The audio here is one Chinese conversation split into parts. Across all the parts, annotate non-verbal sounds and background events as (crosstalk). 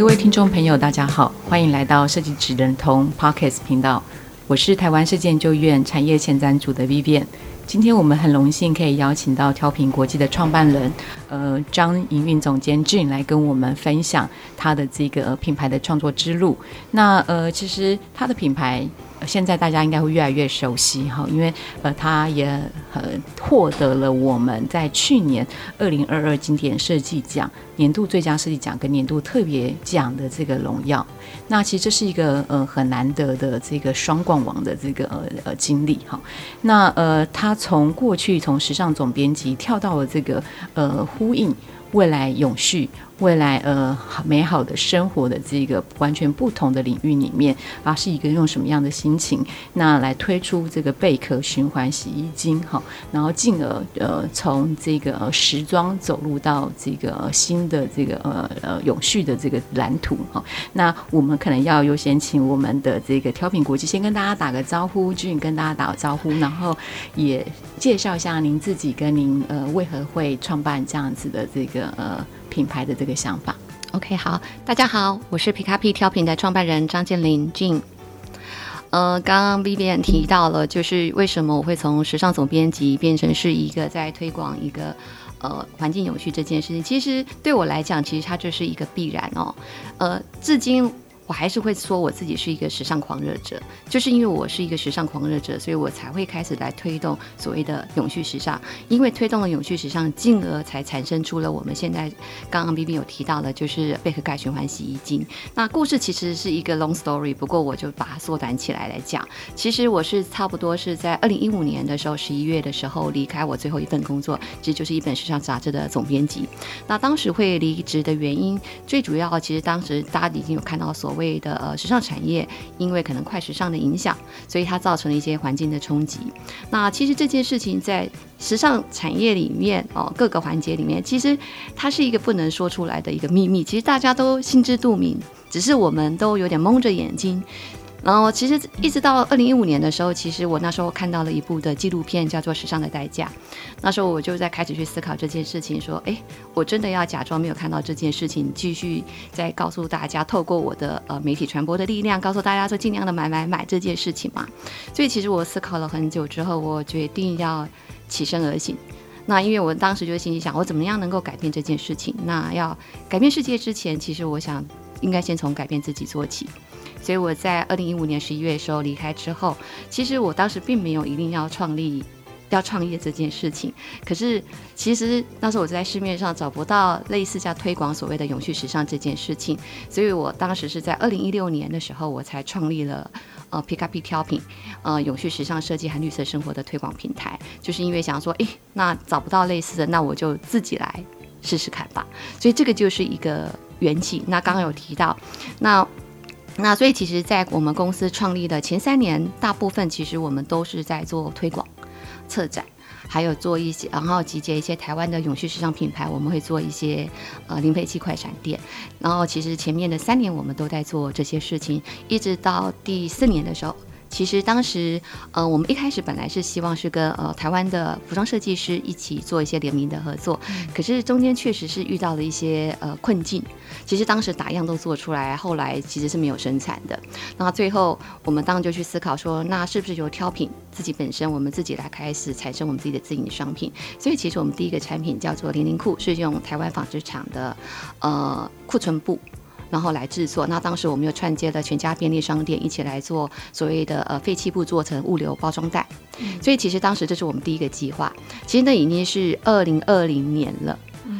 各位听众朋友，大家好，欢迎来到设计指人通 Podcast 频道。我是台湾设计研究院产业前瞻组的 Vivian。今天我们很荣幸可以邀请到挑品国际的创办人，呃，张营运总监 Jin 来跟我们分享他的这个品牌的创作之路。那呃，其实他的品牌。现在大家应该会越来越熟悉哈，因为呃，他也呃获得了我们在去年二零二二经典设计奖年度最佳设计奖跟年度特别奖的这个荣耀。那其实这是一个呃很难得的这个双冠王的这个呃呃经历哈。那呃，他从过去从时尚总编辑跳到了这个呃呼应未来永续。未来呃美好的生活的这个完全不同的领域里面啊，是一个用什么样的心情，那来推出这个贝壳循环洗衣精哈，然后进而呃从这个时装走入到这个新的这个呃呃永续的这个蓝图哈。那我们可能要优先请我们的这个挑品国际先跟大家打个招呼俊跟大家打个招呼，然后也介绍一下您自己跟您呃为何会创办这样子的这个呃。品牌的这个想法，OK，好，大家好，我是皮卡皮挑品的创办人张建林 j。呃，刚刚 Vivian 提到了，就是为什么我会从时尚总编辑变成是一个在推广一个呃环境有序这件事情。其实对我来讲，其实它就是一个必然哦。呃，至今。我还是会说我自己是一个时尚狂热者，就是因为我是一个时尚狂热者，所以我才会开始来推动所谓的永续时尚。因为推动了永续时尚，进而才产生出了我们现在刚刚 BB 有提到的，就是贝壳盖循环洗衣精。那故事其实是一个 long story，不过我就把它缩短起来来讲。其实我是差不多是在二零一五年的时候，十一月的时候离开我最后一份工作，其实就是一本时尚杂志的总编辑。那当时会离职的原因，最主要其实当时大家已经有看到所谓。为的呃时尚产业，因为可能快时尚的影响，所以它造成了一些环境的冲击。那其实这件事情在时尚产业里面哦，各个环节里面，其实它是一个不能说出来的一个秘密，其实大家都心知肚明，只是我们都有点蒙着眼睛。然后，其实一直到二零一五年的时候，其实我那时候看到了一部的纪录片，叫做《时尚的代价》。那时候我就在开始去思考这件事情，说：哎，我真的要假装没有看到这件事情，继续再告诉大家，透过我的呃媒体传播的力量，告诉大家说，尽量的买买买这件事情嘛。所以，其实我思考了很久之后，我决定要起身而行。那因为我当时就心里想，我怎么样能够改变这件事情？那要改变世界之前，其实我想应该先从改变自己做起。所以我在二零一五年十一月的时候离开之后，其实我当时并没有一定要创立、要创业这件事情。可是其实那时候我在市面上找不到类似像推广所谓的永续时尚这件事情，所以我当时是在二零一六年的时候，我才创立了呃皮卡皮挑品呃永续时尚设计和绿色生活的推广平台，就是因为想说，诶，那找不到类似的，那我就自己来试试看吧。所以这个就是一个缘起。那刚刚有提到，那。那所以，其实，在我们公司创立的前三年，大部分其实我们都是在做推广、策展，还有做一些，然后集结一些台湾的永续时尚品牌，我们会做一些呃零废弃快闪店。然后，其实前面的三年我们都在做这些事情，一直到第四年的时候。其实当时，呃，我们一开始本来是希望是跟呃台湾的服装设计师一起做一些联名的合作，可是中间确实是遇到了一些呃困境。其实当时打样都做出来，后来其实是没有生产的。那最后我们当然就去思考说，那是不是由挑品自己本身，我们自己来开始产生我们自己的自营商品？所以其实我们第一个产品叫做零零裤，是用台湾纺织厂的呃库存布。然后来制作。那当时我们又串接了全家便利商店，一起来做所谓的呃废弃布做成物流包装袋。所以其实当时这是我们第一个计划。其实那已经是二零二零年了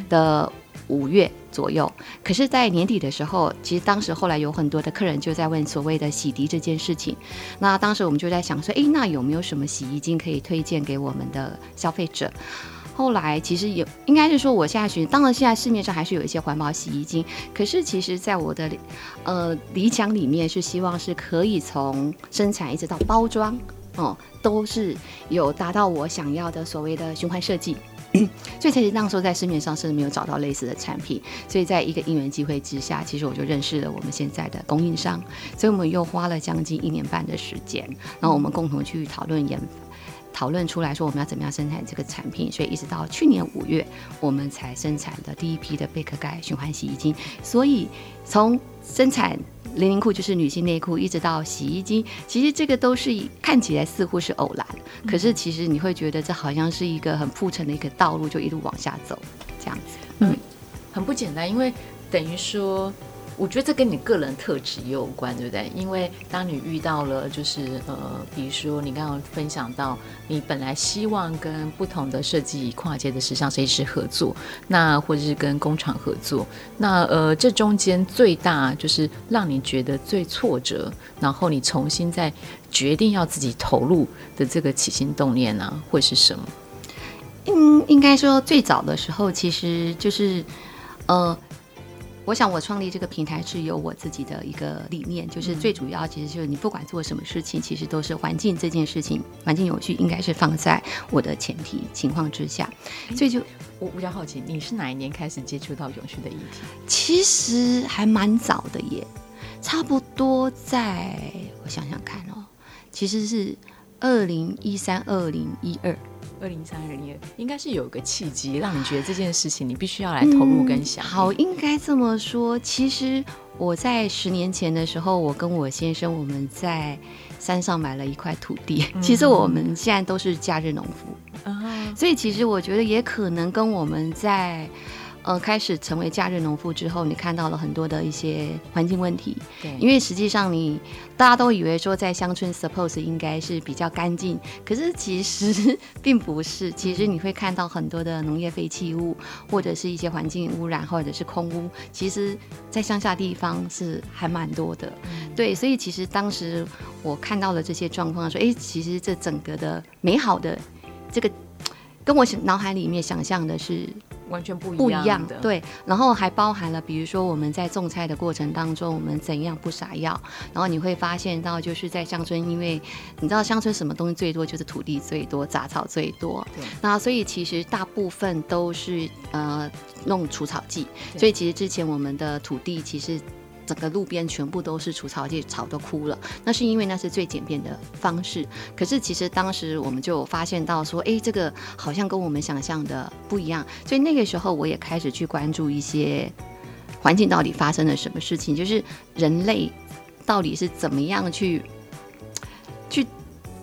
的五月左右。可是，在年底的时候，其实当时后来有很多的客人就在问所谓的洗涤这件事情。那当时我们就在想说，诶，那有没有什么洗衣精可以推荐给我们的消费者？后来其实也应该是说，我现在学，当然现在市面上还是有一些环保洗衣精，可是其实在我的呃理想里面是希望是可以从生产一直到包装哦，都是有达到我想要的所谓的循环设计。(coughs) 所以其实那时候在市面上是没有找到类似的产品，所以在一个因缘机会之下，其实我就认识了我们现在的供应商，所以我们又花了将近一年半的时间，然后我们共同去讨论研讨论出来说我们要怎么样生产这个产品，所以一直到去年五月，我们才生产的第一批的贝壳盖循环洗衣精。所以从生产零零裤就是女性内裤，一直到洗衣精，其实这个都是看起来似乎是偶然，可是其实你会觉得这好像是一个很铺陈的一个道路，就一路往下走，这样子，嗯，很不简单，因为等于说。我觉得这跟你个人特质也有关，对不对？因为当你遇到了，就是呃，比如说你刚刚分享到，你本来希望跟不同的设计跨界的时尚设计师合作，那或者是跟工厂合作，那呃，这中间最大就是让你觉得最挫折，然后你重新再决定要自己投入的这个起心动念呢、(laughs) 会是什么？嗯，应该说最早的时候，其实就是呃。我想，我创立这个平台是有我自己的一个理念，就是最主要，其实就是你不管做什么事情，其实都是环境这件事情，环境有序应该是放在我的前提情况之下。所以就我比较好奇，你是哪一年开始接触到永续的议题？其实还蛮早的耶，差不多在我想想看哦，其实是二零一三、二零一二。二零三二年应该是有个契机，让你觉得这件事情你必须要来投入跟想、嗯。好，应该这么说。其实我在十年前的时候，我跟我先生我们在山上买了一块土地。嗯、其实我们现在都是假日农夫，嗯、所以其实我觉得也可能跟我们在。呃，开始成为假日农夫之后，你看到了很多的一些环境问题。对，因为实际上你大家都以为说在乡村 suppose 应该是比较干净，可是其实 (laughs) 并不是。其实你会看到很多的农业废弃物，或者是一些环境污染，或者是空污。其实，在乡下地方是还蛮多的。嗯、对，所以其实当时我看到了这些状况，说，哎，其实这整个的美好的这个，(tsk) 跟我脑海里面想象的是。完全不一样，不一样的对，然后还包含了，比如说我们在种菜的过程当中，我们怎样不撒药，然后你会发现到，就是在乡村，因为你知道乡村什么东西最多，就是土地最多，杂草最多，对，那所以其实大部分都是呃弄除草剂，所以其实之前我们的土地其实。整个路边全部都是除草剂，草都枯了。那是因为那是最简便的方式。可是其实当时我们就发现到说，哎，这个好像跟我们想象的不一样。所以那个时候我也开始去关注一些环境到底发生了什么事情，就是人类到底是怎么样去去。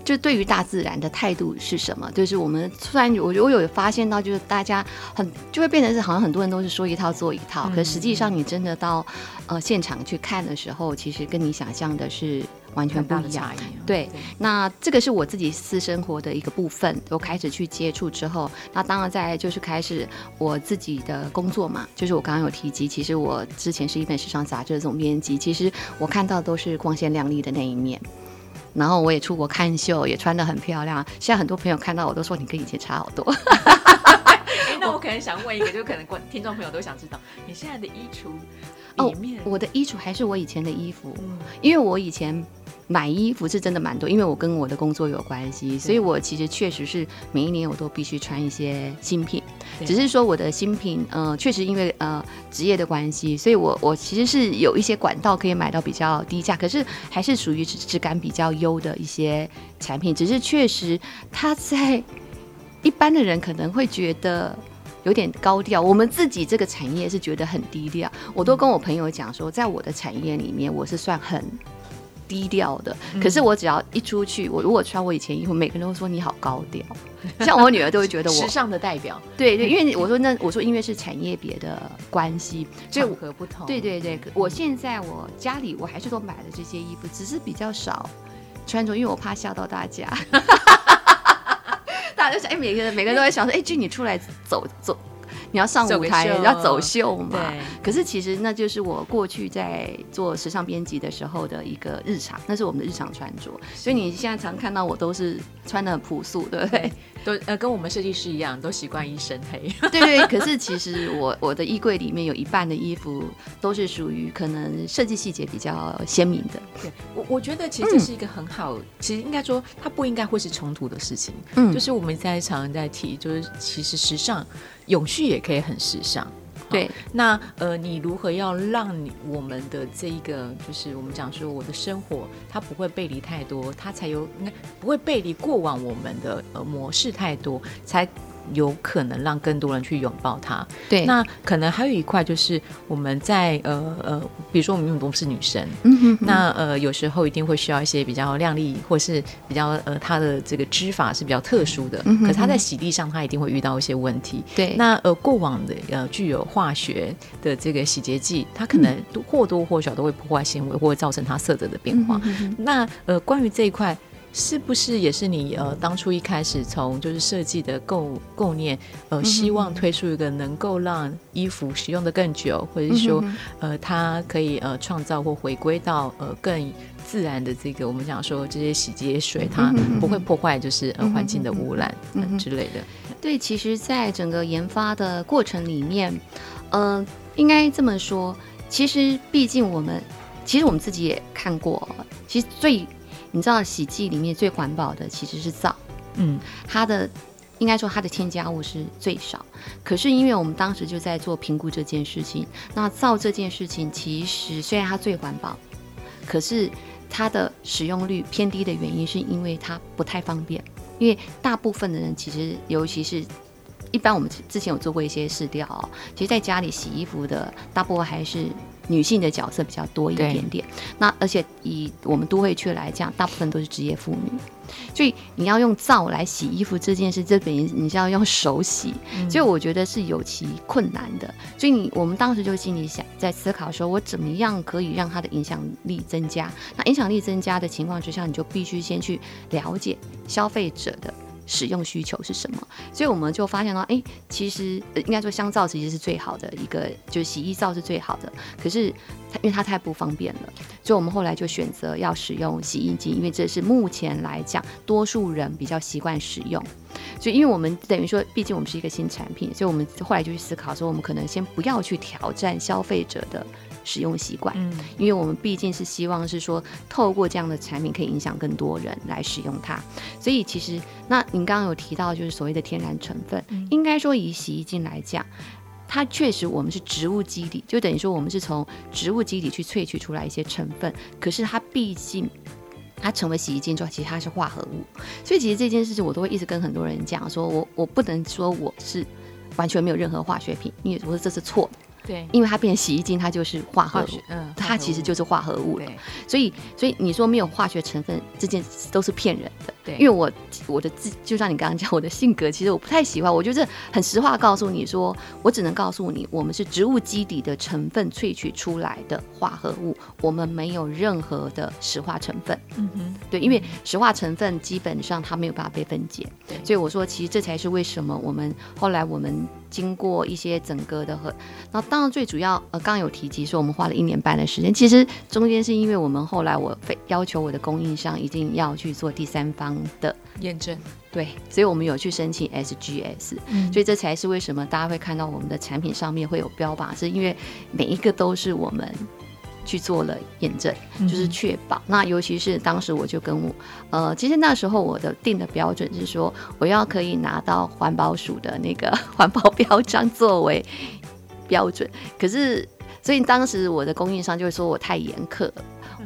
就对于大自然的态度是什么？就是我们突然我我有发现到，就是大家很就会变成是好像很多人都是说一套做一套，嗯、可实际上你真的到呃现场去看的时候，其实跟你想象的是完全不一样。对，对那这个是我自己私生活的一个部分，我开始去接触之后，那当然在就是开始我自己的工作嘛，就是我刚刚有提及，其实我之前是一本时尚杂志的总编辑，其实我看到都是光鲜亮丽的那一面。然后我也出国看秀，也穿得很漂亮。现在很多朋友看到我都说，你跟以前差好多。(laughs) 那我可能想问一个，就可能观听众朋友都想知道，你现在的衣橱哦，我的衣橱还是我以前的衣服，嗯、因为我以前。买衣服是真的蛮多，因为我跟我的工作有关系，所以我其实确实是每一年我都必须穿一些新品。只是说我的新品，呃，确实因为呃职业的关系，所以我我其实是有一些管道可以买到比较低价，可是还是属于质质感比较优的一些产品。只是确实它在一般的人可能会觉得有点高调，我们自己这个产业是觉得很低调。我都跟我朋友讲说，在我的产业里面，我是算很。低调的，可是我只要一出去，我如果穿我以前衣服，每个人都会说你好高调。(laughs) 像我女儿都会觉得我时尚的代表。对对，因为我说那我说因为是产业别的关系，场合不同。对对对，我现在我家里我还是都买了这些衣服，只是比较少穿着，因为我怕吓到大家。(laughs) 大家就想，哎，每个人每个人都在想说，哎，俊你出来走走。你要上舞台，要走秀嘛。可是其实那就是我过去在做时尚编辑的时候的一个日常，那是我们的日常穿着。所以你现在常看到我都是穿的很朴素，对不对？都呃跟我们设计师一样，都习惯一身黑。(laughs) 对对。可是其实我我的衣柜里面有一半的衣服都是属于可能设计细节比较鲜明的。对，我我觉得其实这是一个很好，嗯、其实应该说它不应该会是冲突的事情。嗯，就是我们在常常在提，就是其实时尚永续也可以很时尚。对，那呃，你如何要让你我们的这一个，就是我们讲说我的生活，它不会背离太多，它才有应该不会背离过往我们的呃模式太多，才。有可能让更多人去拥抱它。对，那可能还有一块就是我们在呃呃，比如说我们因为都是女生，嗯哼，那呃有时候一定会需要一些比较亮丽或是比较呃它的这个织法是比较特殊的，嗯哼，可是它在洗涤上它一定会遇到一些问题。对，那呃过往的呃具有化学的这个洗洁剂，它可能或多或少都会破坏纤维或者造成它色泽的变化。嗯哼，那呃关于这一块。是不是也是你呃当初一开始从就是设计的构构念呃希望推出一个能够让衣服使用的更久，或者是说呃它可以呃创造或回归到呃更自然的这个我们讲说这些洗洁水它不会破坏就是呃环境的污染嗯之类的。对，其实，在整个研发的过程里面，呃，应该这么说，其实毕竟我们其实我们自己也看过，其实最。你知道洗剂里面最环保的其实是皂，嗯，它的应该说它的添加物是最少。可是因为我们当时就在做评估这件事情，那皂这件事情其实虽然它最环保，可是它的使用率偏低的原因是因为它不太方便。因为大部分的人其实，尤其是一般我们之前有做过一些试调哦，其实在家里洗衣服的大部分还是。女性的角色比较多一点点，那而且以我们都会区来讲，大部分都是职业妇女，所以你要用皂来洗衣服这件事，这等于你是要用手洗，嗯，所以我觉得是有其困难的。所以你我们当时就心里想，在思考说，我怎么样可以让它的影响力增加？那影响力增加的情况之下，你就必须先去了解消费者的。使用需求是什么？所以我们就发现到，哎、其实应该说香皂其实是最好的一个，就是洗衣皂是最好的。可是它因为它太不方便了，所以我们后来就选择要使用洗衣机，因为这是目前来讲多数人比较习惯使用。所以因为我们等于说，毕竟我们是一个新产品，所以我们后来就去思考说，我们可能先不要去挑战消费者的。使用习惯，嗯，因为我们毕竟是希望是说，透过这样的产品可以影响更多人来使用它，所以其实那您刚刚有提到就是所谓的天然成分，嗯，应该说以洗衣精来讲，它确实我们是植物基底，就等于说我们是从植物基底去萃取出来一些成分，可是它毕竟它成为洗衣精之后，其实它是化合物，所以其实这件事情我都会一直跟很多人讲，说我我不能说我是完全没有任何化学品，因为我说这是错的。对，因为它变成洗衣精，它就是化合物，嗯，它其实就是化合物了。所以，所以你说没有化学成分，这件事都是骗人的。对，因为我我的自就像你刚刚讲，我的性格其实我不太喜欢，我就是很实话告诉你说，我只能告诉你，我们是植物基底的成分萃取出来的化合物，我们没有任何的石化成分。嗯哼，对，因为石化成分基本上它没有办法被分解。对，所以我说，其实这才是为什么我们后来我们。经过一些整个的和，那当然最主要呃，刚刚有提及说我们花了一年半的时间，其实中间是因为我们后来我非要求我的供应商一定要去做第三方的验证，对，所以我们有去申请 SGS，嗯，所以这才是为什么大家会看到我们的产品上面会有标榜，是因为每一个都是我们。去做了验证，就是确保。嗯、那尤其是当时我就跟我，呃，其实那时候我的定的标准是说，我要可以拿到环保署的那个 (laughs) 环保标章作为标准。可是，所以当时我的供应商就会说我太严苛了。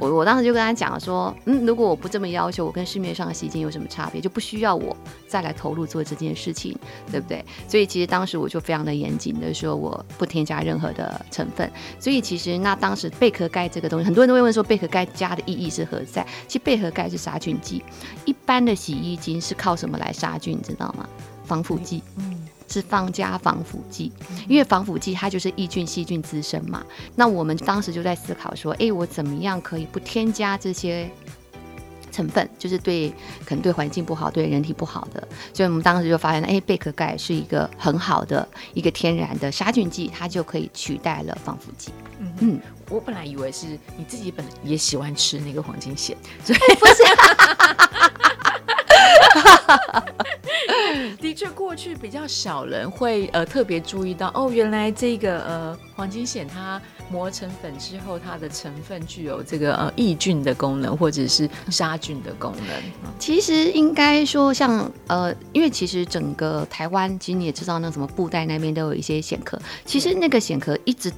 我我当时就跟他讲说，嗯，如果我不这么要求，我跟市面上的洗衣精有什么差别？就不需要我再来投入做这件事情，对不对？所以其实当时我就非常的严谨的说，我不添加任何的成分。所以其实那当时贝壳盖这个东西，很多人都会问说贝壳盖加的意义是何在？其实贝壳盖是杀菌剂，一般的洗衣精是靠什么来杀菌？你知道吗？防腐剂。嗯。是放加防腐剂，因为防腐剂它就是抑菌细菌滋生嘛。那我们当时就在思考说，哎，我怎么样可以不添加这些成分，就是对可能对环境不好、对人体不好的。所以我们当时就发现，哎，贝壳钙是一个很好的一个天然的杀菌剂，它就可以取代了防腐剂。嗯嗯，我本来以为是你自己本来也喜欢吃那个黄金蟹，所以不是。(laughs) (laughs) 的确，过去比较少人会呃特别注意到哦，原来这个呃黄金藓它磨成粉之后，它的成分具有这个呃抑菌的功能，或者是杀菌的功能。其实应该说像，像呃，因为其实整个台湾，其实你也知道，那什么布袋那边都有一些藓壳。其实那个藓壳一直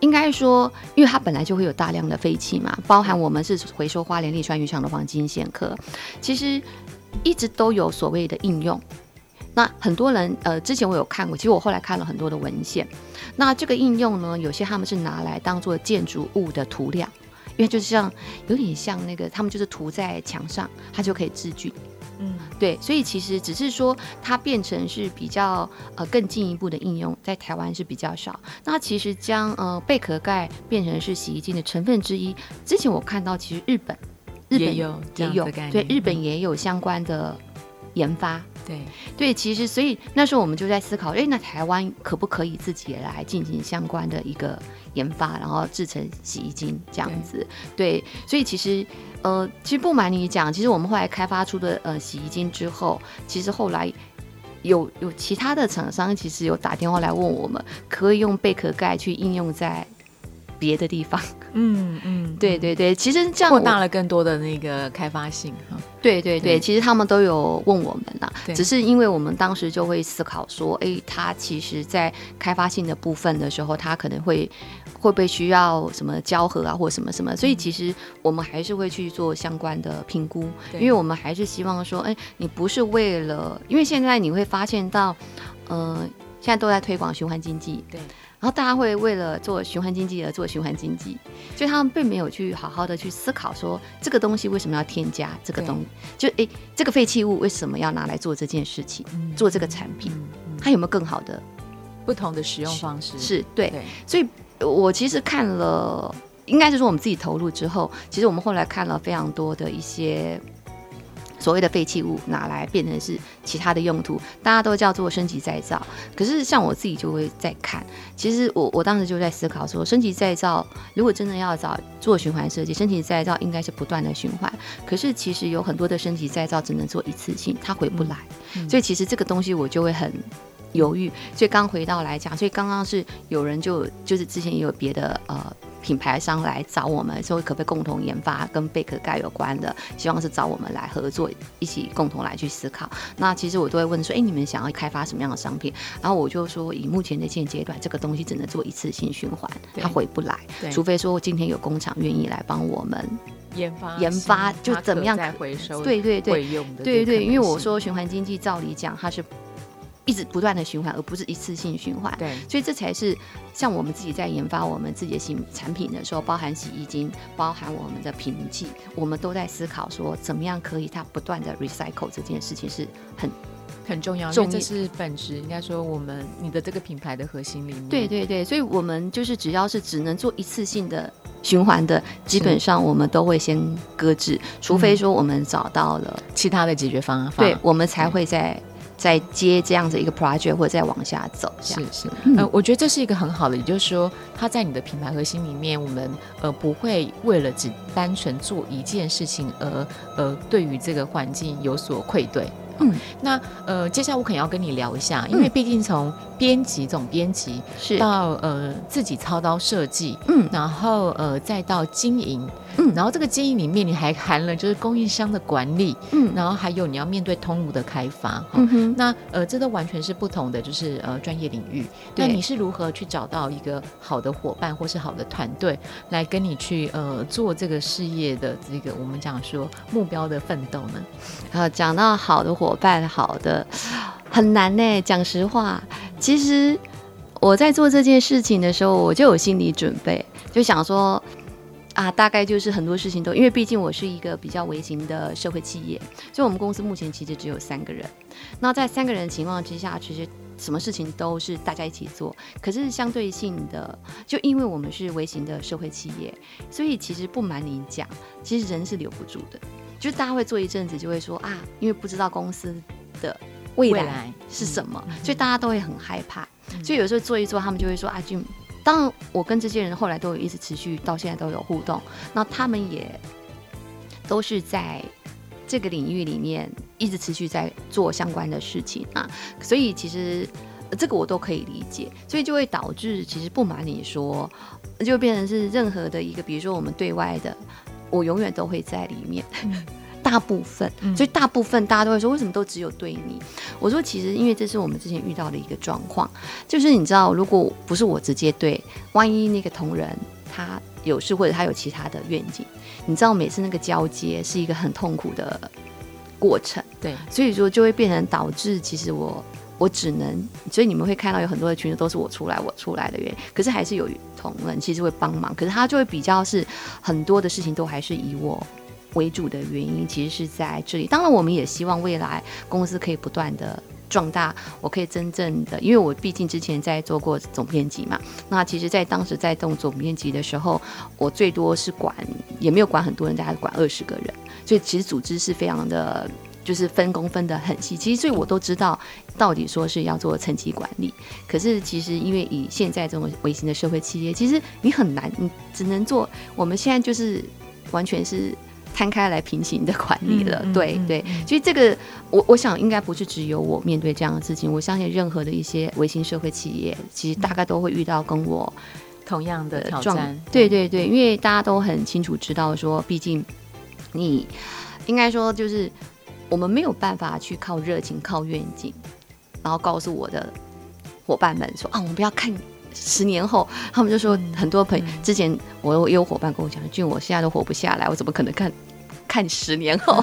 应该说，因为它本来就会有大量的废弃嘛，包含我们是回收花莲立川渔场的黄金藓壳，其实。一直都有所谓的应用，那很多人呃，之前我有看过，其实我后来看了很多的文献。那这个应用呢，有些他们是拿来当做建筑物的涂料，因为就像有点像那个，他们就是涂在墙上，它就可以治菌。嗯，对，所以其实只是说它变成是比较呃更进一步的应用，在台湾是比较少。那其实将呃贝壳盖变成是洗衣精的成分之一，之前我看到其实日本。日本也有，也有对，日本也有相关的研发。对对，其实所以那时候我们就在思考，哎，那台湾可不可以自己也来进行相关的一个研发，然后制成洗衣精这样子？对，对，所以其实呃，其实不瞒你讲，其实我们后来开发出的呃洗衣精之后，其实后来有有其他的厂商其实有打电话来问我们，可以用贝壳盖去应用在。别的地方，嗯嗯，对对对，其实这样扩大了更多的那个开发性哈。对对对，其实他们都有问我们呐，只是因为我们当时就会思考说，哎，他其实在开发性的部分的时候，他可能会会不会需要什么胶合啊，或什么什么，所以其实我们还是会去做相关的评估，因为我们还是希望说，哎，你不是为了，因为现在你会发现到，呃，现在都在推广循环经济，对。然后大家会为了做循环经济而做循环经济，所以他们并没有去好好的去思考说这个东西为什么要添加这个东西，就诶这个废弃物为什么要拿来做这件事情，嗯、做这个产品，它有没有更好的不同的使用方式？是，对，所以我其实看了，应该是说我们自己投入之后，其实我们后来看了非常多的一些。所谓的废弃物拿来变成是其他的用途，大家都叫做升级再造。可是像我自己就会在看，其实我我当时就在思考说，升级再造如果真的要找做循环设计，升级再造应该是不断的循环。可是其实有很多的升级再造只能做一次性，它回不来。所以其实这个东西我就会很犹豫。所以刚回到来讲，所以刚刚是有人就就是之前也有别的呃。品牌商来找我们，说可不可以共同研发跟贝壳盖有关的？希望是找我们来合作，一起共同来去思考。那其实我都会问说，哎，你们想要开发什么样的商品？然后我就说，以目前的现阶段，这个东西只能做一次性循环，它回不来。除非说今天有工厂愿意来帮我们研发研发，就怎么样再回收？对对对，对对，因为我说循环经济，照理讲它是。一直不断的循环，而不是一次性循环。对，所以这才是像我们自己在研发我们自己的新产品的时候，包含洗衣精，包含我们的品器，我们都在思考说，怎么样可以它不断的 recycle 这件事情是很很重要，因为这是本质。应该说，我们你的这个品牌的核心理念。对对对，所以我们就是只要是只能做一次性的循环的，基本上我们都会先搁置，除非说我们找到了其他的解决方案，对，我们才会在。再接这样子一个 project 或者再往下走，是是，呃，我觉得这是一个很好的，也就是说，它在你的品牌核心里面，我们呃不会为了只单纯做一件事情而呃对于这个环境有所愧对。嗯，那呃，接下来我可能要跟你聊一下，因为毕竟从编辑总编辑是。到呃自己操刀设计，嗯，然后呃再到经营，嗯，然后这个经营里面你还含了就是供应商的管理，嗯，然后还有你要面对通路的开发，嗯哼，那呃这都完全是不同的，就是呃专业领域。那你是如何去找到一个好的伙伴或是好的团队来跟你去呃做这个事业的这个我们讲说目标的奋斗呢？呃，讲到好的伙伴，好的很难呢。讲实话，其实我在做这件事情的时候，我就有心理准备，就想说啊，大概就是很多事情都，因为毕竟我是一个比较微型的社会企业，所以我们公司目前其实只有三个人。那在三个人的情况之下，其实什么事情都是大家一起做。可是相对性的，就因为我们是微型的社会企业，所以其实不瞒您讲，其实人是留不住的。就是大家会做一阵子，就会说啊，因为不知道公司的未来，是什么，嗯、所以大家都会很害怕。嗯、所以有时候做一做，他们就会说啊，就当然我跟这些人后来都有一直持续到现在都有互动，那他们也都是在这个领域里面一直持续在做相关的事情啊，所以其实这个我都可以理解，所以就会导致其实不瞒你说，就变成是任何的一个，比如说我们对外的。我永远都会在里面，(laughs) 大部分，所以大部分大家都会说，为什么都只有对你？我说其实因为这是我们之前遇到的一个状况，就是你知道，如果不是我直接对，万一那个同仁他有事或者他有其他的愿景，你知道每次那个交接是一个很痛苦的过程，对，所以说就会变成导致其实我。我只能，所以你们会看到有很多的群组都是我出来，我出来的原因。可是还是有同仁其实会帮忙，可是他就会比较是很多的事情都还是以我为主的原因，其实是在这里。当然，我们也希望未来公司可以不断的壮大，我可以真正的，因为我毕竟之前在做过总编辑嘛。那其实，在当时在动总编辑的时候，我最多是管，也没有管很多人，大概管二十个人，所以其实组织是非常的。就是分工分得很细，其实所以我都知道，到底说是要做层级管理。可是其实因为以现在这种微型的社会企业，其实你很难，你只能做。我们现在就是完全是摊开来平行的管理了。嗯、对、嗯、对，其实这个我我想应该不是只有我面对这样的事情，我相信任何的一些微型社会企业，其实大概都会遇到跟我同样的挑战。对对对，因为大家都很清楚知道说，毕竟你应该说就是。我们没有办法去靠热情、靠愿景，然后告诉我的伙伴们说啊，我们不要看十年后。他们就说，很多朋友、嗯、之前我也有伙伴跟我讲，俊我现在都活不下来，我怎么可能看看十年后？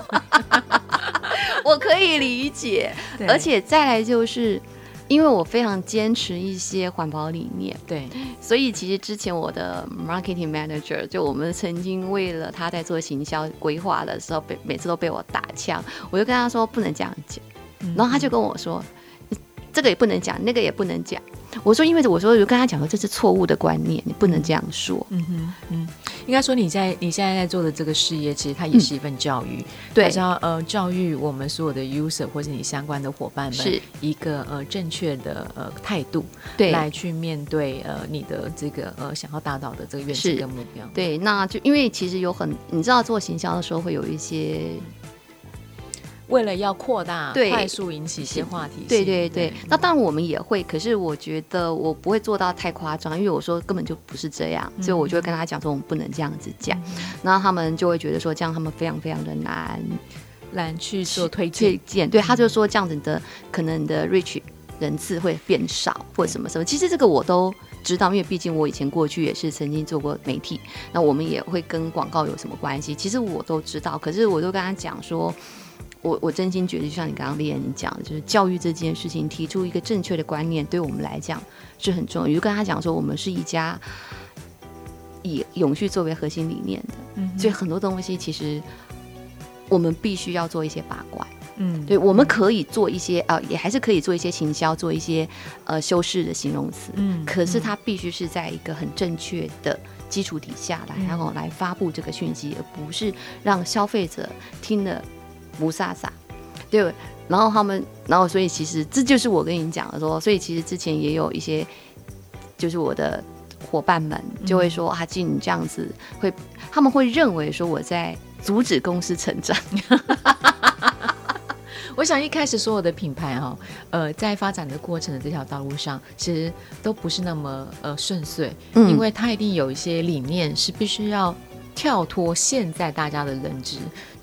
(laughs) 我可以理解，而且再来就是。因为我非常坚持一些环保理念，对，所以其实之前我的 marketing manager 就我们曾经为了他在做行销规划的时候，被每次都被我打枪，我就跟他说不能这样讲，然后他就跟我说，这个也不能讲，那个也不能讲。我说，因为我说，我就跟他讲说，这是错误的观念，你不能这样说。嗯哼，嗯，应该说你在你现在在做的这个事业，其实它也是一份教育，嗯、对，是要呃教育我们所有的 user 或者你相关的伙伴们，是一个呃正确的呃态度，对，来去面对呃你的这个呃想要达到的这个愿景跟目标。对，那就因为其实有很，你知道做行销的时候会有一些。为了要扩大，快速引起一些话题，对对对。那当然我们也会，可是我觉得我不会做到太夸张，因为我说根本就不是这样，所以我就会跟他讲说我们不能这样子讲。然后他们就会觉得说这样他们非常非常的难难去做推荐。对，他就说这样子的可能你的 reach 人次会变少或什么什么。其实这个我都知道，因为毕竟我以前过去也是曾经做过媒体，那我们也会跟广告有什么关系？其实我都知道，可是我都跟他讲说。我我真心觉得，就像你刚刚丽妍你讲的，就是教育这件事情，提出一个正确的观念，对我们来讲是很重要。你就跟他讲说，我们是一家以永续作为核心理念的，嗯，所以很多东西其实我们必须要做一些把关。嗯，对，我们可以做一些呃，也还是可以做一些行销，做一些呃修饰的形容词。嗯，可是它必须是在一个很正确的基础底下来，然后来发布这个讯息，而不是让消费者听了。不飒飒，对，然后他们，然后所以其实这就是我跟你讲的说，所以其实之前也有一些，就是我的伙伴们就会说啊，静，你这样子会，他们会认为说我在阻止公司成长。(laughs) 我想一开始所有的品牌哈，呃，在发展的过程的这条道路上，其实都不是那么呃顺遂，嗯，因为它一定有一些理念是必须要。跳脱现在大家的认知，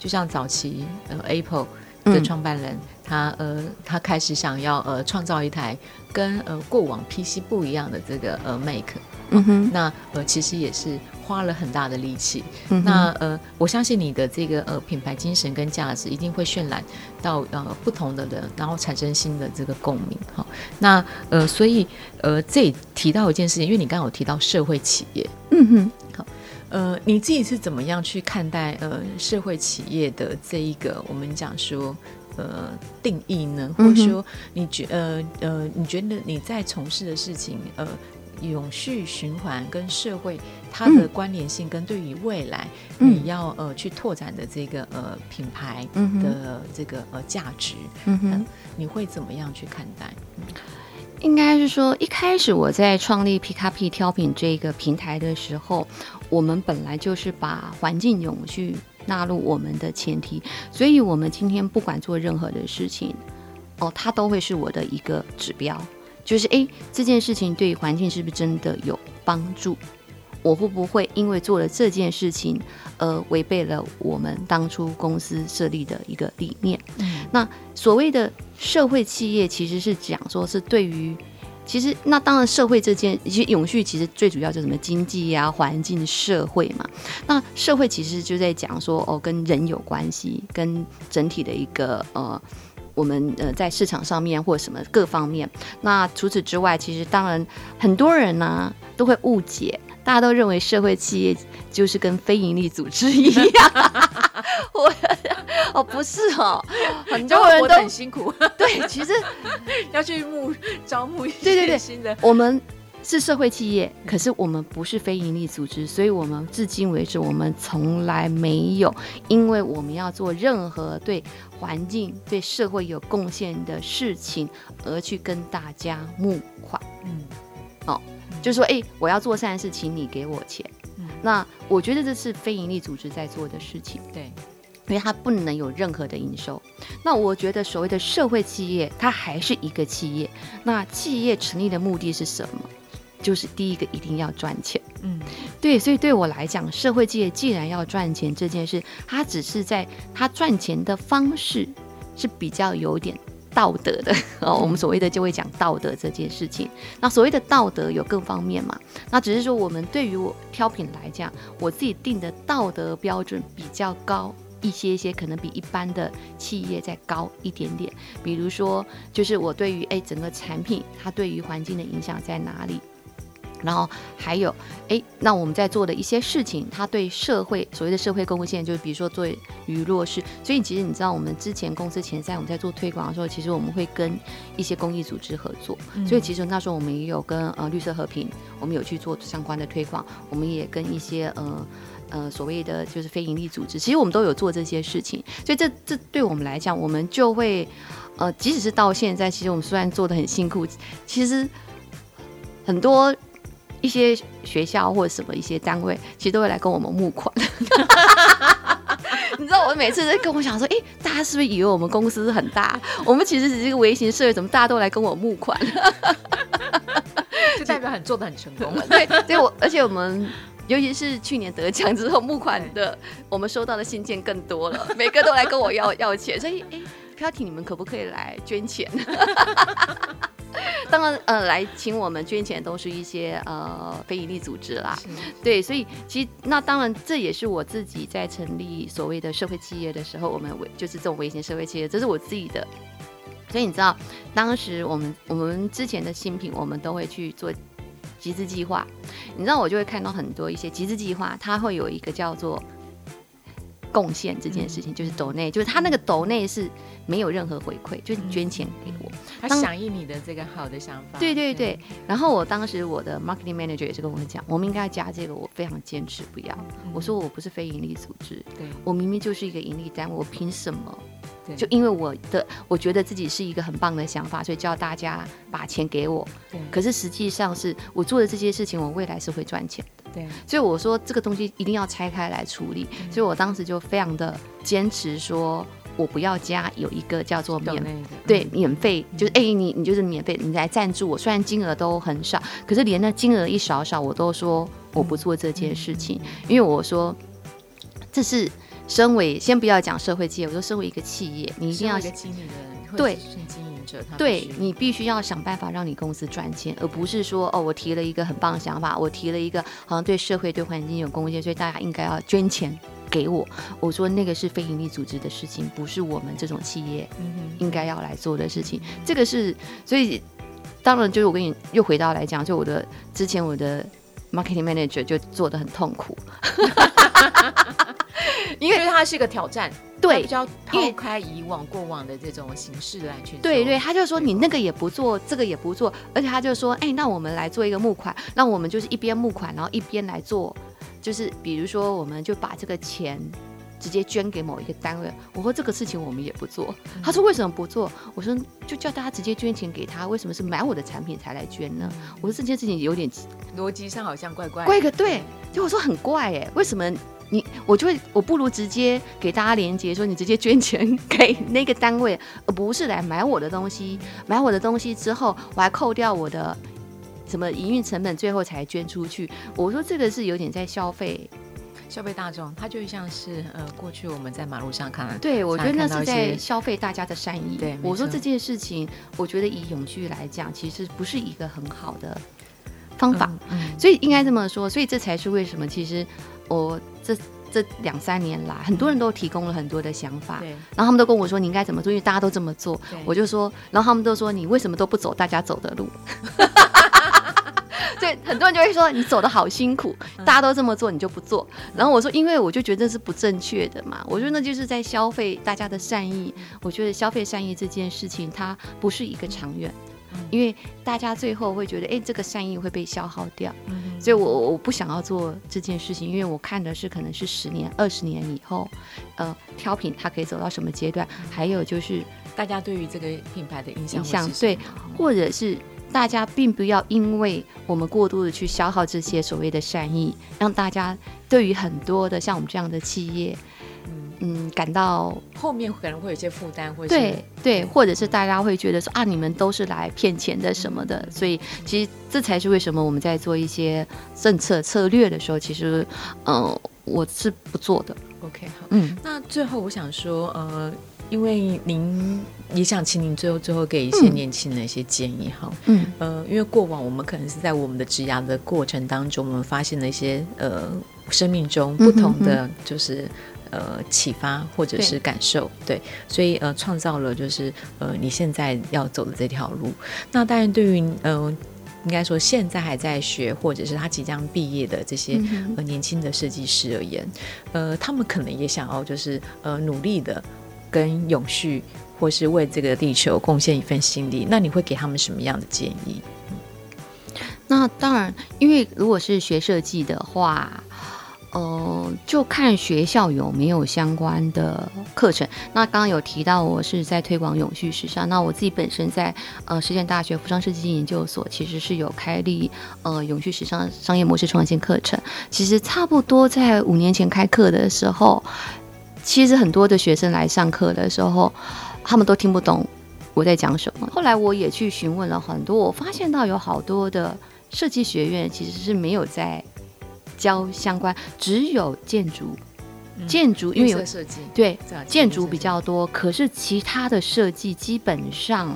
就像早期呃 Apple 的创办人，嗯、他呃他开始想要呃创造一台跟呃过往 PC 不一样的这个呃 Mac，嗯哼，那呃其实也是花了很大的力气。嗯、那呃我相信你的这个呃品牌精神跟价值一定会渲染到呃不同的人，然后产生新的这个共鸣。好，那呃所以呃这里提到一件事情，因为你刚刚有提到社会企业，嗯哼，好。呃，你自己是怎么样去看待呃社会企业的这一个我们讲说呃定义呢？或者说你觉呃呃你觉得你在从事的事情呃永续循环跟社会它的关联性，跟对于未来你要呃去拓展的这个呃品牌的这个呃价值，嗯哼，你会怎么样去看待？应该是说，一开始我在创立皮卡皮挑品这个平台的时候，我们本来就是把环境永续纳入我们的前提，所以我们今天不管做任何的事情，哦，它都会是我的一个指标，就是诶，这件事情对环境是不是真的有帮助？我会不会因为做了这件事情而违背了我们当初公司设立的一个理念？嗯，那所谓的社会企业，其实是讲说是对于，其实那当然社会这件，其实永续其实最主要就是什么经济呀、环境、社会嘛。那社会其实就在讲说哦，跟人有关系，跟整体的一个呃，我们呃在市场上面或者什么各方面。那除此之外，其实当然很多人呢、啊、都会误解。大家都认为社会企业就是跟非营利组织一样，(laughs) 我哦不是哦，很多人都很辛苦。对，其实 (laughs) 要去募招募一些对对对新的。我们是社会企业，可是我们不是非营利组织，所以我们至今为止我们从来没有，因为我们要做任何对环境、对社会有贡献的事情而去跟大家募款。嗯，哦。就是说，哎，我要做善事，请你给我钱。嗯，那我觉得这是非营利组织在做的事情。对，因为它不能有任何的营收。那我觉得所谓的社会企业，它还是一个企业。那企业成立的目的是什么？就是第一个一定要赚钱。嗯，对。所以对我来讲，社会企业既然要赚钱这件事，它只是在它赚钱的方式是比较有点。道德的 (laughs) 哦，我们所谓的就会讲道德这件事情。那所谓的道德有各方面嘛？那只是说我们对于我挑品来讲，我自己定的道德标准比较高一些一些，可能比一般的企业再高一点点。比如说，就是我对于诶整个产品它对于环境的影响在哪里？然后还有，哎，那我们在做的一些事情，它对社会所谓的社会贡献，就是比如说做于弱势。所以其实你知道，我们之前公司前三我们在做推广的时候，其实我们会跟一些公益组织合作。嗯、所以其实那时候我们也有跟呃绿色和平，我们有去做相关的推广。我们也跟一些呃呃所谓的就是非盈利组织，其实我们都有做这些事情。所以这这对我们来讲，我们就会呃，即使是到现在，其实我们虽然做的很辛苦，其实很多。一些学校或者什么一些单位，其实都会来跟我们募款。(laughs) 你知道，我每次在跟我想说，哎、欸，大家是不是以为我们公司很大？我们其实只是一个微型社会，怎么大家都来跟我募款？(laughs) 就代表很做的很成功了。对，对我，而且我们尤其是去年得奖之后，募款的我们收到的信件更多了，每个都来跟我要要钱。所以，哎、欸，飘婷，你们可不可以来捐钱？(laughs) 当然，呃，来请我们捐钱都是一些呃非营利组织啦，对，所以其实那当然这也是我自己在成立所谓的社会企业的时候，我们为就是这种微型社会企业，这是我自己的。所以你知道，当时我们我们之前的新品，我们都会去做集资计划。你知道，我就会看到很多一些集资计划，它会有一个叫做。贡献这件事情就是抖内，就是他那个抖内是没有任何回馈，就捐钱给我，他响应你的这个好的想法。对对对，然后我当时我的 marketing manager 也是跟我讲，我们应该要加这个，我非常坚持不要。我说我不是非盈利组织，对，我明明就是一个盈利单位，我凭什么？就因为我的我觉得自己是一个很棒的想法，所以叫大家把钱给我。对，可是实际上是我做的这些事情，我未来是会赚钱的。对，所以我说这个东西一定要拆开来处理。所以我当时就非常的坚持，说我不要加有一个叫做免对免费，就是哎你你就是免费，你来赞助我，虽然金额都很少，可是连那金额一少少，我都说我不做这件事情，因为我说这是身为先不要讲社会企业，我说身为一个企业，你一定要对。对，你必须要想办法让你公司赚钱，而不是说哦，我提了一个很棒的想法，我提了一个好像对社会、对环境有贡献，所以大家应该要捐钱给我。我说那个是非营利组织的事情，不是我们这种企业应该要来做的事情。这个是，所以当然就是我跟你又回到来讲，就我的之前我的 marketing manager 就做的很痛苦。(laughs) 因为它是一个挑战，对，比较抛开以往过往的这种形式来去做。对对，他就说你那个也不做，这个也不做，而且他就说，哎，那我们来做一个募款，那我们就是一边募款，然后一边来做，就是比如说，我们就把这个钱。直接捐给某一个单位，我说这个事情我们也不做。他说为什么不做？我说就叫大家直接捐钱给他，为什么是买我的产品才来捐呢？我说这件事情有点逻辑上好像怪怪。怪个对，就我说很怪哎，为什么你我就会我不如直接给大家连接，说你直接捐钱给那个单位，而不是来买我的东西。买我的东西之后，我还扣掉我的什么营运成本，最后才捐出去。我说这个是有点在消费。消费大众，它就像是呃，过去我们在马路上看，对，我觉得那是在消费大家的善意。对，我说这件事情，我觉得以永续来讲，其实不是一个很好的方法。嗯，嗯，所以应该这么说，所以这才是为什么，其实我这这两三年来，很多人都提供了很多的想法，对，然后他们都跟我说你应该怎么做，因为大家都这么做，我就说，然后他们都说你为什么都不走大家走的路？(laughs) (laughs) 对，很多人就会说你走的好辛苦，大家都这么做，你就不做。然后我说，因为我就觉得这是不正确的嘛。我觉得那就是在消费大家的善意。我觉得消费善意这件事情，它不是一个长远，因为大家最后会觉得，哎，这个善意会被消耗掉。所以我我不想要做这件事情，因为我看的是可能是十年、二十年以后，呃，挑品它可以走到什么阶段，还有就是大家对于这个品牌的印象，印象对，或者是。大家并不要因为我们过度的去消耗这些所谓的善意，让大家对于很多的像我们这样的企业，嗯，感到后面可能会有一些负担，或者对对，或者是大家会觉得说啊，你们都是来骗钱的什么的，所以其实这才是为什么我们在做一些政策策略的时候，其实嗯、呃，我是不做的。OK，好，嗯，那最后我想说，呃。因为您也想请您最后最后给一些年轻人一些建议哈，嗯，呃，因为过往我们可能是在我们的职涯的过程当中，我们发现了一些呃生命中不同的就是呃启发或者是感受，对，对，所以呃创造了就是呃你现在要走的这条路。那当然对于呃应该说现在还在学或者是他即将毕业的这些呃年轻的设计师而言，呃，他们可能也想要就是呃努力的。跟永续，或是为这个地球贡献一份心力，那你会给他们什么样的建议？那当然，因为如果是学设计的话，呃，就看学校有没有相关的课程。那刚刚有提到我是在推广永续时尚，那我自己本身在呃实践大学服装设计研究所，其实是有开立呃永续时尚商业模式创新课程。其实差不多在五年前开课的时候。其实很多的学生来上课的时候，他们都听不懂我在讲什么。后来我也去询问了很多，我发现到有好多的设计学院其实是没有在教相关，只有建筑，建筑因为有设计，对，建筑比较多，可是其他的设计基本上。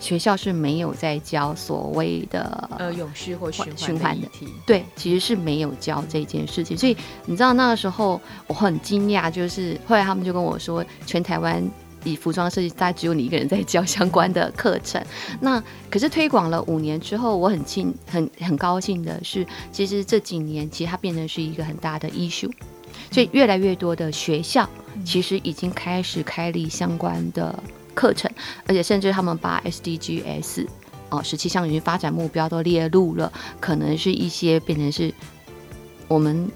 学校是没有在教所谓的呃永续或循环的议题，对，其实是没有教这件事情。所以你知道那个时候我很惊讶，就是后来他们就跟我说，全台湾以服装设计，大概只有你一个人在教 (laughs) 相关的课程。那可是推广了五年之后，我很庆很很高兴的是，其实这几年其实它变成是一个很大的 issue，所以越来越多的学校其实已经开始开立相关的。课程，而且甚至他们把 SDGs 哦，十七项永续发展目标都列入了，可能是一些变成是我们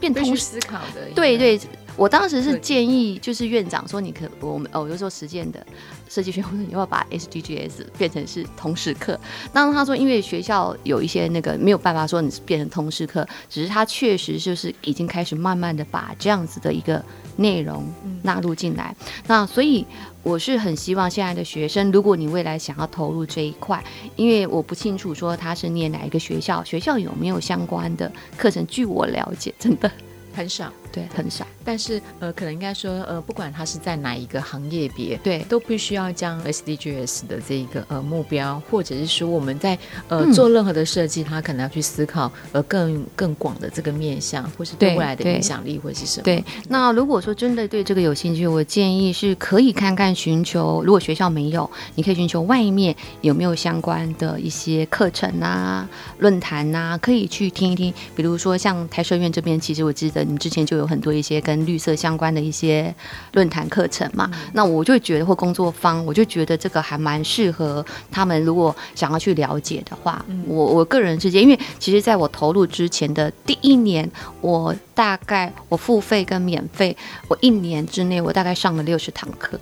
变通思考的。对对，我当时是建议，就是院长说，你可我们哦，有时候实践的设计学会，你要把 SDGs 变成是通识课。当他说，因为学校有一些那个没有办法说你是变成通识课，只是他确实就是已经开始慢慢的把这样子的一个内容纳入进来。那所以。我是很希望现在的学生，如果你未来想要投入这一块，因为我不清楚说他是念哪一个学校，学校有没有相关的课程？据我了解，真的很少。对，很少。但是呃，可能应该说呃，不管他是在哪一个行业别，对，都必须要将 SDGs 的这一个呃目标，或者是说我们在呃做任何的设计，他可能要去思考呃更更广的这个面向，或是对未来的影响力会是什么？对。那如果说真的对这个有兴趣，我建议是可以看看寻求，如果学校没有，你可以寻求外面有没有相关的一些课程啊、论坛啊，可以去听一听。比如说像台设院这边，其实我记得你们之前就有很多一些跟绿色相关的一些论坛课程嘛，嗯、那我就觉得或工作方，我就觉得这个还蛮适合他们，如果想要去了解的话，嗯、我我个人之间，因为其实在我投入之前的第一年，我大概我付费跟免费，我一年之内我大概上了六十堂课，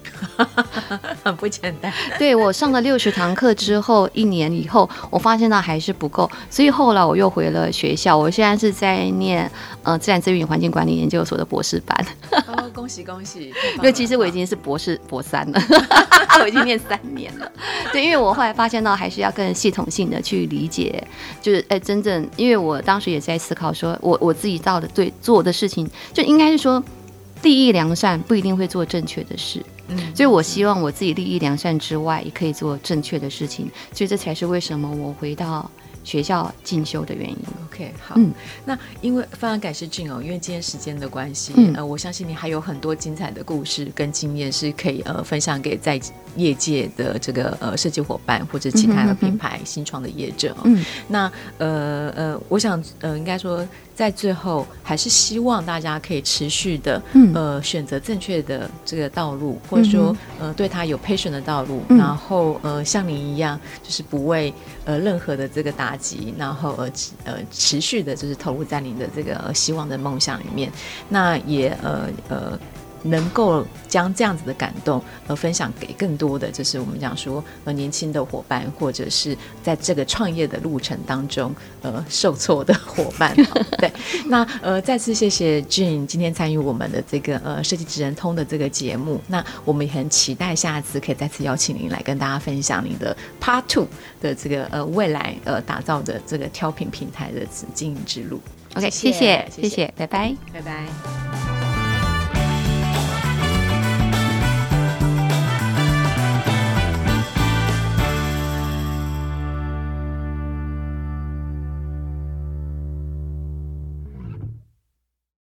(laughs) 很不简单。对，我上了六十堂课之后，一年以后我发现到还是不够，所以后来我又回了学校，我现在是在念呃自然资源与环境管理研究所的博士班。哦，恭喜恭喜！因为 (laughs) 其实我已经是博士博三了，我已经念三年了。对，因为我后来发现到还是要更系统性的去理解，就是哎，真正因为我当时也在思考说，我我自己到的对做的事情，就应该是说利益良善，不一定会做正确的事。嗯，所以我希望我自己利益良善之外，也可以做正确的事情。所以这才是为什么我回到。学校进修的原因。OK，好，嗯，那因为非常感谢 Jean 哦，因为今天时间的关系，嗯，呃，我相信你还有很多精彩的故事跟经验是可以呃分享给在业界的这个呃设计伙伴或者其他的品牌新创的业者哦。嗯，那呃呃，我想呃应该说。在最后，还是希望大家可以持续的，嗯、呃，选择正确的这个道路，或者说，呃，对他有 passion 的道路，嗯、然后，呃，像你一样，就是不为呃任何的这个打击，然后呃呃持续的，就是投入在你的这个、呃、希望的梦想里面，那也呃呃。能够将这样子的感动呃分享给更多的，就是我们讲说呃年轻的伙伴，或者是在这个创业的路程当中呃受挫的伙伴。(laughs) 对，那呃再次谢谢 Jean 今天参与我们的这个呃设计职人通的这个节目。那我们也很期待下次可以再次邀请您来跟大家分享您的 Part Two 的这个呃未来呃打造的这个挑品平台的经营之路。OK，谢谢谢谢，谢谢，拜拜，拜拜。